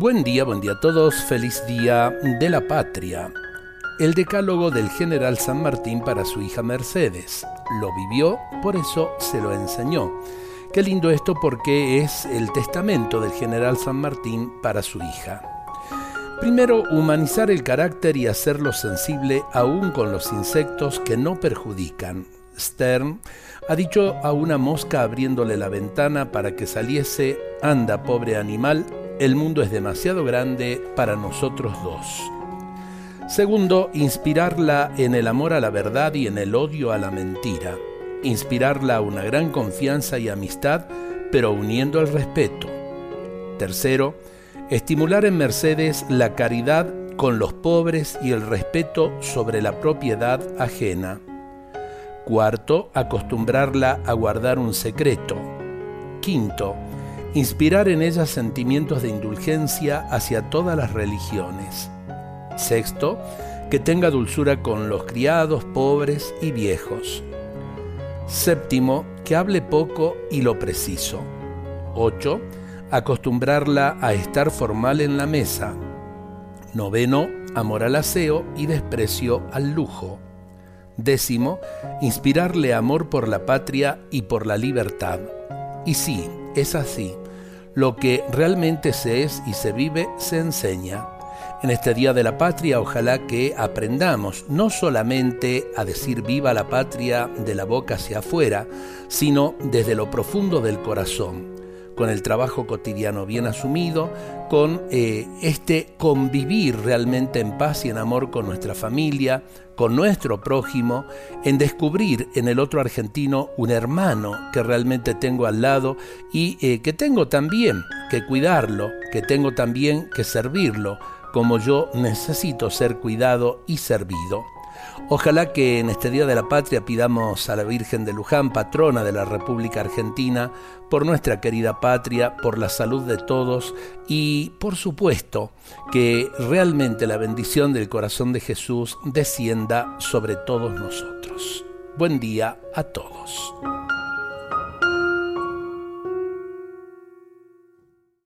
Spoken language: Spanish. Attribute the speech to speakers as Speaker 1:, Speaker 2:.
Speaker 1: Buen día, buen día a todos, feliz día de la patria. El decálogo del general San Martín para su hija Mercedes. Lo vivió, por eso se lo enseñó. Qué lindo esto porque es el testamento del general San Martín para su hija. Primero, humanizar el carácter y hacerlo sensible aún con los insectos que no perjudican. Stern ha dicho a una mosca abriéndole la ventana para que saliese, anda pobre animal, el mundo es demasiado grande para nosotros dos. Segundo, inspirarla en el amor a la verdad y en el odio a la mentira. Inspirarla a una gran confianza y amistad, pero uniendo el respeto. Tercero, estimular en Mercedes la caridad con los pobres y el respeto sobre la propiedad ajena. Cuarto, acostumbrarla a guardar un secreto. Quinto, inspirar en ella sentimientos de indulgencia hacia todas las religiones. Sexto, que tenga dulzura con los criados, pobres y viejos. Séptimo, que hable poco y lo preciso. Ocho, acostumbrarla a estar formal en la mesa. Noveno, amor al aseo y desprecio al lujo. Décimo, inspirarle amor por la patria y por la libertad. Y sí, es así. Lo que realmente se es y se vive se enseña. En este Día de la Patria ojalá que aprendamos no solamente a decir viva la patria de la boca hacia afuera, sino desde lo profundo del corazón con el trabajo cotidiano bien asumido, con eh, este convivir realmente en paz y en amor con nuestra familia, con nuestro prójimo, en descubrir en el otro argentino un hermano que realmente tengo al lado y eh, que tengo también que cuidarlo, que tengo también que servirlo, como yo necesito ser cuidado y servido. Ojalá que en este Día de la Patria pidamos a la Virgen de Luján, patrona de la República Argentina, por nuestra querida patria, por la salud de todos y, por supuesto, que realmente la bendición del corazón de Jesús descienda sobre todos nosotros. Buen día a todos.